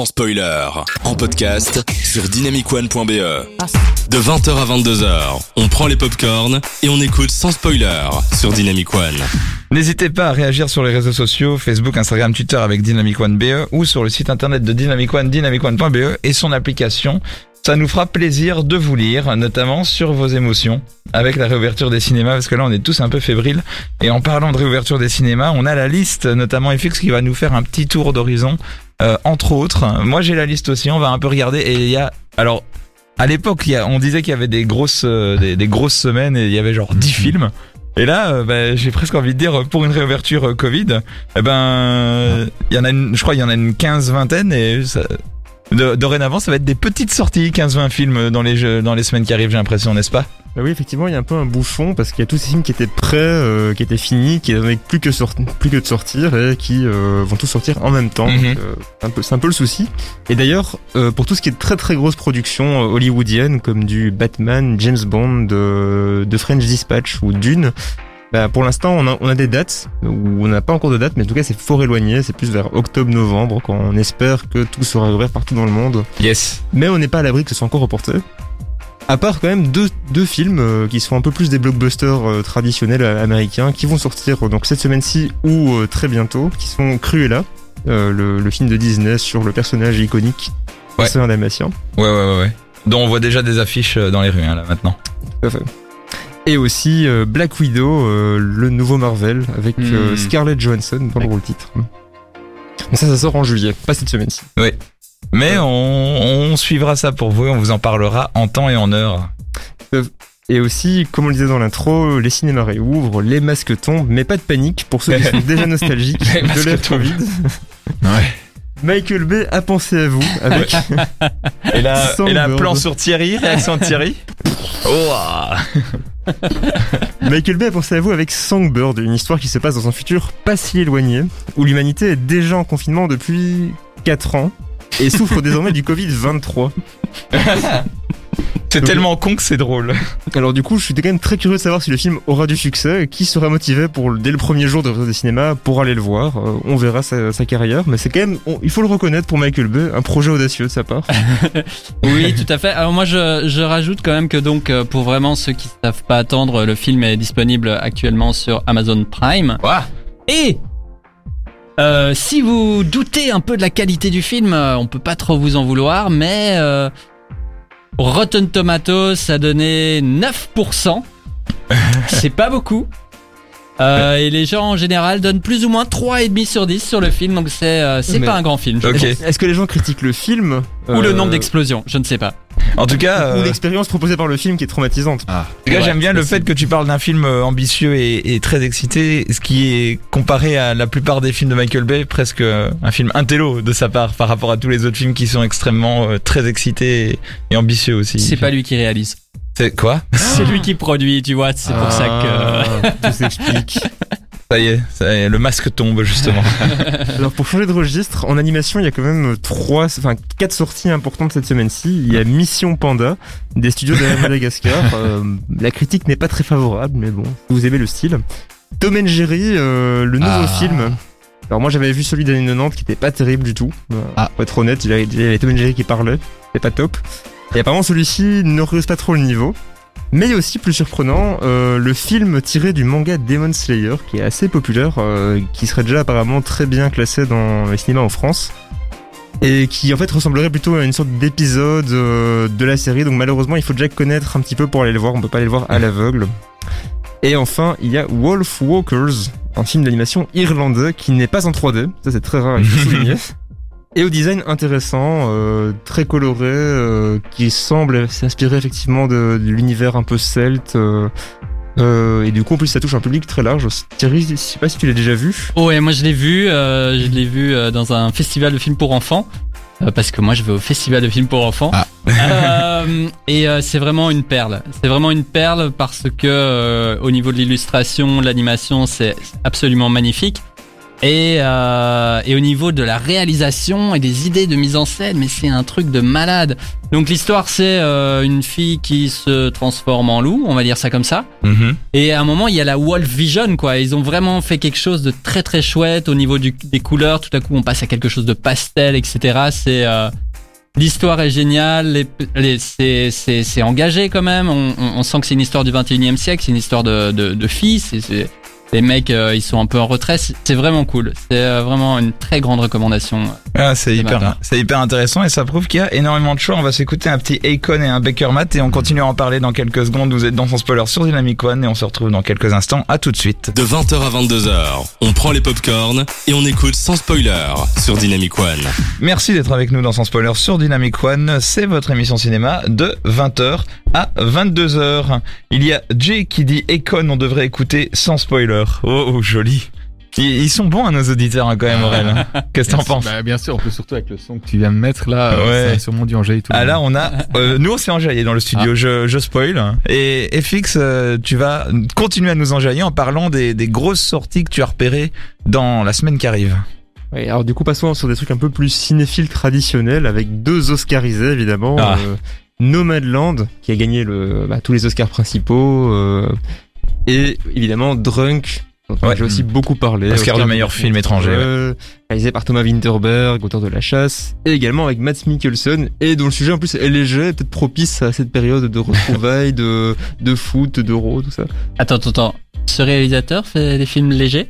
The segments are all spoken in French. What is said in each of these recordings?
sans spoiler. En podcast sur dynamicone.be. De 20h à 22h, on prend les popcorns et on écoute sans spoiler sur Dynamic One. N'hésitez pas à réagir sur les réseaux sociaux, Facebook, Instagram, Twitter avec Dynamic One BE ou sur le site internet de Dynamic One, dynamicone.be et son application. Ça nous fera plaisir de vous lire, notamment sur vos émotions, avec la réouverture des cinémas, parce que là on est tous un peu fébriles. Et en parlant de réouverture des cinémas, on a la liste, notamment FX, qui va nous faire un petit tour d'horizon, euh, entre autres. Moi j'ai la liste aussi, on va un peu regarder, et il y a... Alors, à l'époque, on disait qu'il y avait des grosses, euh, des, des grosses semaines, et il y avait genre 10 films. Et là, euh, bah, j'ai presque envie de dire, pour une réouverture Covid, eh ben, il y en a une, je crois, il y en a une quinze, vingtaine, et ça, de- dorénavant, ça va être des petites sorties, 15-20 films dans les jeux, dans les semaines qui arrivent, j'ai l'impression, n'est-ce pas? Bah oui, effectivement, il y a un peu un bouchon parce qu'il y a tous ces films qui étaient prêts, euh, qui étaient finis, qui n'avaient plus que plus que de sortir et qui euh, vont tous sortir en même temps. Mhm. Euh, c'est un peu, c'est un peu le souci. Et d'ailleurs, euh, pour tout ce qui est de très très grosses productions hollywoodiennes comme du Batman, James Bond, de, de French Dispatch ou Dune. Bah, pour l'instant, on a, on a des dates, ou on n'a pas encore de date, mais en tout cas, c'est fort éloigné. C'est plus vers octobre-novembre, quand on espère que tout sera ouvert partout dans le monde Yes. mais on n'est pas à l'abri que ce soit encore reporté. À part quand même deux, deux films euh, qui sont un peu plus des blockbusters euh, traditionnels euh, américains qui vont sortir euh, donc cette semaine-ci ou très bientôt, qui sont Cruella, le, le film de Disney sur le personnage iconique Ouais. un dalmatien. Ouais, ouais, ouais, ouais. Dont on voit déjà des affiches dans les rues, hein, là, maintenant. Tout à fait. Et aussi euh, Black Widow, euh, le nouveau Marvel avec euh, Hmm. Scarlett Johansson dans le rôle titre. Donc ça, ça sort en juillet, pas cette semaine-ci. Mais on, on suivra ça pour vous et on vous en parlera en temps et en heure. Et aussi, comme on le disait dans l'intro, les cinémas réouvrent, les masques tombent, mais pas de panique pour ceux qui sont déjà nostalgiques de l'ère. Covid. Ouais. Michael Bay a pensé à vous avec Et là, et là, plan sur Thierry, réaction de Thierry. Oh, ah. Michael Bay a pensé à vous avec Songbird, une histoire qui se passe dans un futur pas si éloigné, où l'humanité est déjà en confinement depuis 4 ans et souffre désormais du Covid-23. c'est tellement con que c'est drôle. Alors du coup, je suis quand même très curieux de savoir si le film aura du succès, qui sera motivé pour dès le premier jour de des cinémas pour aller le voir. Euh, on verra sa, sa carrière, mais c'est quand même, on- il faut le reconnaître pour Michael Bay, un projet audacieux de sa part. Oui, tout à fait. Alors moi, je, je rajoute quand même que donc, euh, pour vraiment ceux qui ne savent pas attendre, le film est disponible actuellement sur Amazon Prime. Et euh, si vous doutez un peu de la qualité du film, on peut pas trop vous en vouloir, mais euh, Rotten Tomatoes a donné 9%. C'est pas beaucoup. Euh, et les gens en général donnent plus ou moins 3,5 sur 10 sur le film, donc c'est euh, c'est Mais- pas un grand film. je Ok. pense. Est-ce que les gens critiquent le film Ou le euh, nombre d'explosions, je ne sais pas. En tout cas, ou euh, l'expérience proposée par le film qui est traumatisante en tout cas, Ouais, j'aime bien le fait que tu parles d'un film euh, ambitieux et, et très excité, ce qui est comparé à la plupart des films de Michael Bay, presque euh, un film intello de sa part par rapport à tous les autres films qui sont extrêmement euh, très excités et, et ambitieux aussi. C'est pas lui qui réalise. C'est quoi? C'est lui qui produit, tu vois, c'est pour ça que... que tout s'explique. Ça y est, ça y est, le masque tombe justement. Alors pour changer de registre, en animation, il y a quand même trois, enfin quatre sorties importantes cette semaine-ci. Il y a Mission Panda des studios de Madagascar. Euh, la critique n'est pas très favorable, mais bon, vous aimez le style. Tom and Jerry, euh, le nouveau Ah. film. Alors moi j'avais vu celui des années 90 qui était pas terrible du tout. Euh, Ah. Pour être honnête, il y avait- il y avait Tom and Jerry qui parlait, c'était pas top. Et apparemment celui-ci ne rehausse pas trop le niveau. Mais il y a aussi plus surprenant euh, le film tiré du manga Demon Slayer qui est assez populaire, euh, qui serait déjà apparemment très bien classé dans les cinémas en France et qui en fait ressemblerait plutôt à une sorte d'épisode euh, de la série. Donc malheureusement il faut déjà connaître un petit peu pour aller le voir, on peut pas aller le voir à l'aveugle. Et enfin il y a Wolf Walkers, un film d'animation irlandais qui n'est pas en 3D, ça c'est très rare à souligner. Et au design intéressant, euh, très coloré, euh, qui semble s'inspirer effectivement de, de l'univers un peu celte. euh, euh, et du coup, en plus, ça touche un public très large. Thierry, je sais pas si tu l'as déjà vu. Oh, ouais, moi je l'ai vu, euh, je l'ai vu euh, dans un festival de films pour enfants. euh, parce que moi je vais au festival de films pour enfants. Ah. Euh, et euh, c'est vraiment une perle. C'est vraiment une perle parce que euh, au niveau de l'illustration, l'animation, c'est absolument magnifique. Et, euh, et au niveau de la réalisation et des idées de mise en scène, mais c'est un truc de malade. Donc l'histoire, c'est euh, une fille qui se transforme en loup, on va dire ça comme ça. Mhm. Et à un moment, il y a la Wolf Vision, quoi. Ils ont vraiment fait quelque chose de très très chouette au niveau du, des couleurs. Tout à coup, on passe à quelque chose de pastel, etc. C'est euh, l'histoire est géniale. Les, les- c'est c'est c'est engagé quand même. On, on, on sent que c'est une histoire du 21e siècle. C'est une histoire de de, de filles. C'est- les mecs, euh, ils sont un peu en retrait. C'est vraiment cool. C'est euh, vraiment une très grande recommandation. Ah, c'est hyper, c'est hyper intéressant et ça prouve qu'il y a énormément de choix. On va s'écouter un petit Akon et un Baker Matt et on continue à en parler dans quelques secondes. Vous êtes dans son spoiler sur Dynamic One et on se retrouve dans quelques instants. À tout de suite. De 20h à 22h, on prend les popcorns et on écoute sans spoiler sur Dynamic One. Merci d'être avec nous dans son spoiler sur Dynamic One. C'est votre émission cinéma de 20h à 22h. Il y a Jay qui dit Akon, on devrait écouter sans spoiler. Oh, oh, joli. Ils, ils sont bons à nos auditeurs hein, quand même, Aurel. Qu'est-ce que t'en Bien sûr, penses bah, Bien sûr, en plus surtout avec le son que tu viens de mettre là, euh, Ouais. ça a sûrement dû enjailler tout le Ah là, monde. on a. euh, nous, on s'est enjaillé dans le studio. Je, je spoil. Et FX, euh, tu vas continuer à nous enjailler en parlant des, des grosses sorties que tu as repérées dans la semaine qui arrive. Ouais, alors du coup, passons sur des trucs un peu plus cinéphiles traditionnels, avec deux Oscarisés évidemment. Ah. Nomadland, qui a gagné le, bah, tous les Oscars principaux, euh, et évidemment Drunk, dont Ouais. j'ai aussi beaucoup parlé. Oscar de meilleur film étranger, réalisé par Thomas Winterberg, auteur de La Chasse, et également avec Matt Mikkelsen, et dont le sujet en plus est léger, peut-être propice à cette période de retrouvailles, de, de foot, d'euro, tout ça. Attends, attends, attends. Ce réalisateur fait des films légers?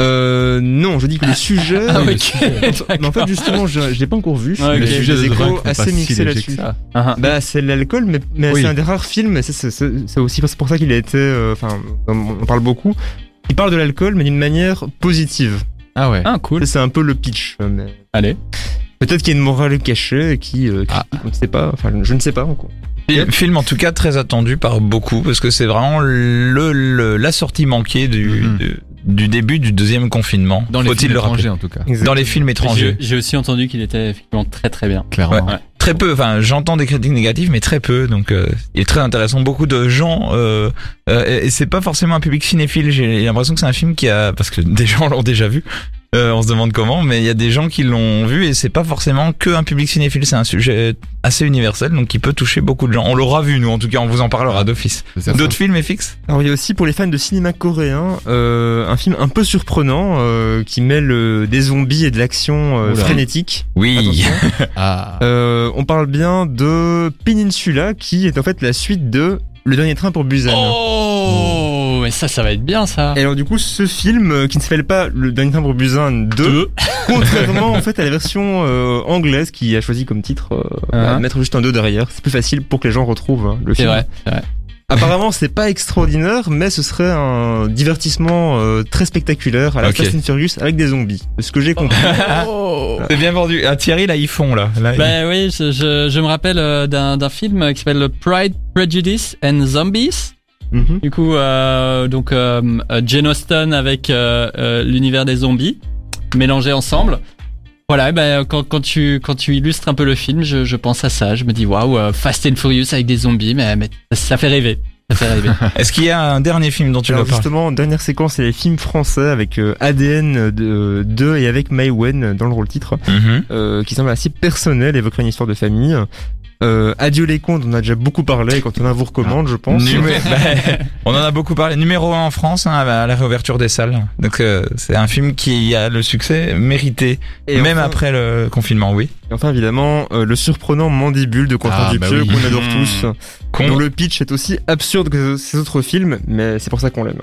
Euh, non, je dis que le sujet. Ah, le ok. sujet- Mais en fait, justement, je, je l'ai pas encore vu. Ouais, le ok. sujet Le des échos assez mixé là-dessus. ça. Ah, Bah, c'est l'alcool, mais, mais Oui. c'est un des rares films, c'est- aussi pour ça qu'il a été. euh, Enfin, on on parle beaucoup. Il parle de l'alcool, mais d'une manière positive. Ah ouais. ah, cool. C'est un peu le pitch. euh, mais Allez. Peut-être qu'il y a une morale cachée qui, euh, qui- Ah. on ne sait pas. Enfin, je ne sais pas encore. Film- en tout cas très attendu par beaucoup parce que c'est vraiment le, le- la sortie manquée du, Mhm. du, du début du deuxième confinement. Dans les Faut-il films le rappeler étrangers en tout cas. Dans les films étrangers. J'ai j'ai aussi entendu qu'il était effectivement très très bien. Clairement. Ouais. Très peu, enfin j'entends des critiques négatives mais très peu donc euh, il est très intéressant. Beaucoup de gens euh, euh, et et c'est pas forcément un public cinéphile. J'ai l'impression que c'est un film qui a parce que des gens l'ont déjà vu. Euh, on se demande comment, mais il y a des gens qui l'ont vu et c'est pas forcément que un public cinéphile. C'est un sujet assez universel donc qui peut toucher beaucoup de gens. On l'aura vu nous en tout cas, on vous en parlera d'office. D'autres films FX Alors il y a aussi pour les fans de cinéma coréen euh, un film un peu surprenant euh, qui mêle euh, des zombies et de l'action euh, frénétique. Oui. Ah. Euh, on parle bien de Peninsula qui est en fait la suite de Le dernier train pour Busan. Oh, mais ça, ça va être bien ça. Et alors du coup ce film euh, qui ne s'appelle pas Le dernier pour Busan 2, contrairement en fait à la version euh, anglaise qui a choisi comme titre euh, Uh-huh. de mettre juste un 2 derrière, c'est plus facile pour que les gens retrouvent hein, le C'est film. vrai, c'est vrai. Apparemment c'est pas extraordinaire mais ce serait un divertissement euh, très spectaculaire à la Ok. Fast and Furious avec des zombies. Ce que j'ai compris. C'est bien vendu. Ah, Thierry, là, ils font, là. là Ben oui, je, je, je me rappelle euh, d'un d'un film qui s'appelle Pride, Prejudice and Zombies. Mhm. Du coup, euh, donc euh, euh, Jane Austen avec euh, euh, l'univers des zombies mélangés ensemble. Voilà, eh ben quand, quand tu quand tu illustres un peu le film, je, je pense à ça. Je me dis waouh, Fast and Furious avec des zombies, mais, mais ça fait rêver. Ça fait rêver. Est-ce qu'il y a un dernier film dont tu veux Alors parler? justement, dernière séquence, c'est les films français avec euh, ADN de 2 et avec Mai Wen dans le rôle titre, Mhm. euh, qui semble assez personnel, évoquant une histoire de famille. Euh, Adieu les contes, on en a déjà beaucoup parlé, quand on a vous recommande, je pense. Numé- bah, on en a beaucoup parlé. Numéro 1 en France, hein, à la réouverture des salles. Donc euh, c'est un film qui a le succès mérité, Et même enfin- après le confinement, oui. Et enfin, évidemment, euh, le surprenant Mandibule de Quentin Ah, bah Dupieux, oui. qu'on adore Mmh. tous, Con- dont le pitch est aussi absurde que ces autres films, mais c'est pour ça qu'on l'aime.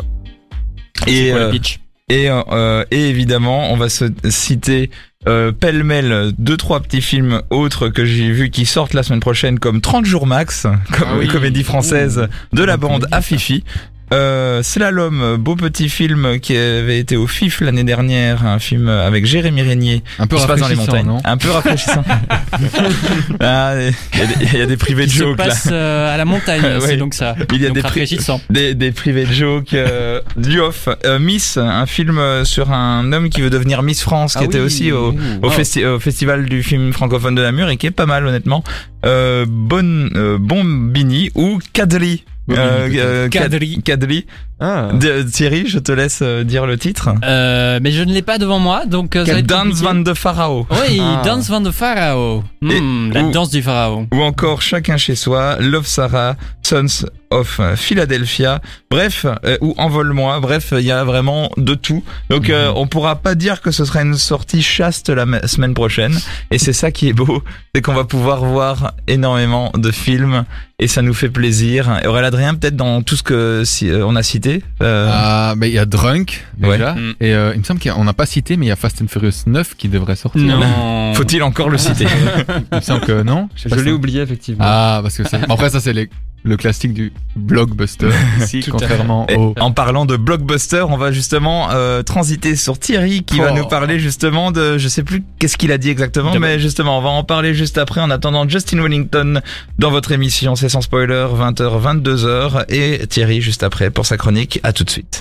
et, quoi le euh, pitch? et, euh, et évidemment, on va se citer euh, pêle-mêle deux trois petits films autres que j'ai vus qui sortent la semaine prochaine comme 30 jours max, comme Ah oui. comédie française de la bande comédie, à ça. Fifi. Euh, Slalom, beau petit film qui avait été au FIF l'année dernière, un film avec Jérémy Régnier Un peu qui se passe dans les rafraîchissant, montagnes. non Un peu rafraîchissant. ah, il y, a des- il y a des privés de Qui se jokes là. passe euh, à la montagne, Ouais. c'est donc ça. Il y a donc des rafraîchissant. Des, des privés de jokes. Euh, du off. Euh, Miss, un film sur un homme qui veut devenir Miss France, qui Ah était oui. aussi au, au, festi- au festival du film francophone de Namur et qui est pas mal honnêtement. Euh, Bon euh, Bombini ou Cadli. Euh, euh, Kad- Kadri. Kadri. Ah. De- Thierry, je te laisse euh, dire le titre. Euh, mais je ne l'ai pas devant moi, donc euh, ça va être Dance van de Pharao. Oui, Ah. Dance van de Pharaoh. Hmm, la ou- danse du pharaon. Ou encore Chacun chez soi, Love Sarah, Sons of Philadelphia, bref, euh, ou Envole-moi, bref, il y a vraiment de tout. Donc Mhm. euh, on pourra pas dire que ce sera une sortie chaste la ma- semaine prochaine. Et c'est ça qui est beau, c'est qu'on va pouvoir voir énormément de films et ça nous fait plaisir. Et Aurélien Adrien, peut-être dans tout ce que si, euh, on a cité. euh, Ah, mais il y a Drunk, déjà. Ouais. Mm. Et euh, il me semble qu'on n'a pas cité, mais il y a Fast and Furious 9 qui devrait sortir. Non. Faut-il encore le citer? Il me semble que non. Je l'ai oublié effectivement. Ah, parce que c'est. Bon, après, ça, c'est les- le classique du blockbuster. Ici, contrairement au. en parlant de blockbuster, on va justement euh, transiter sur Thierry qui va Oh. nous parler justement de, je sais plus qu'est-ce qu'il a dit exactement, De- mais justement on va en parler juste après en attendant Justin Wellington dans votre émission, c'est sans spoiler, 20h, 22h et Thierry juste après pour sa chronique. À tout de suite.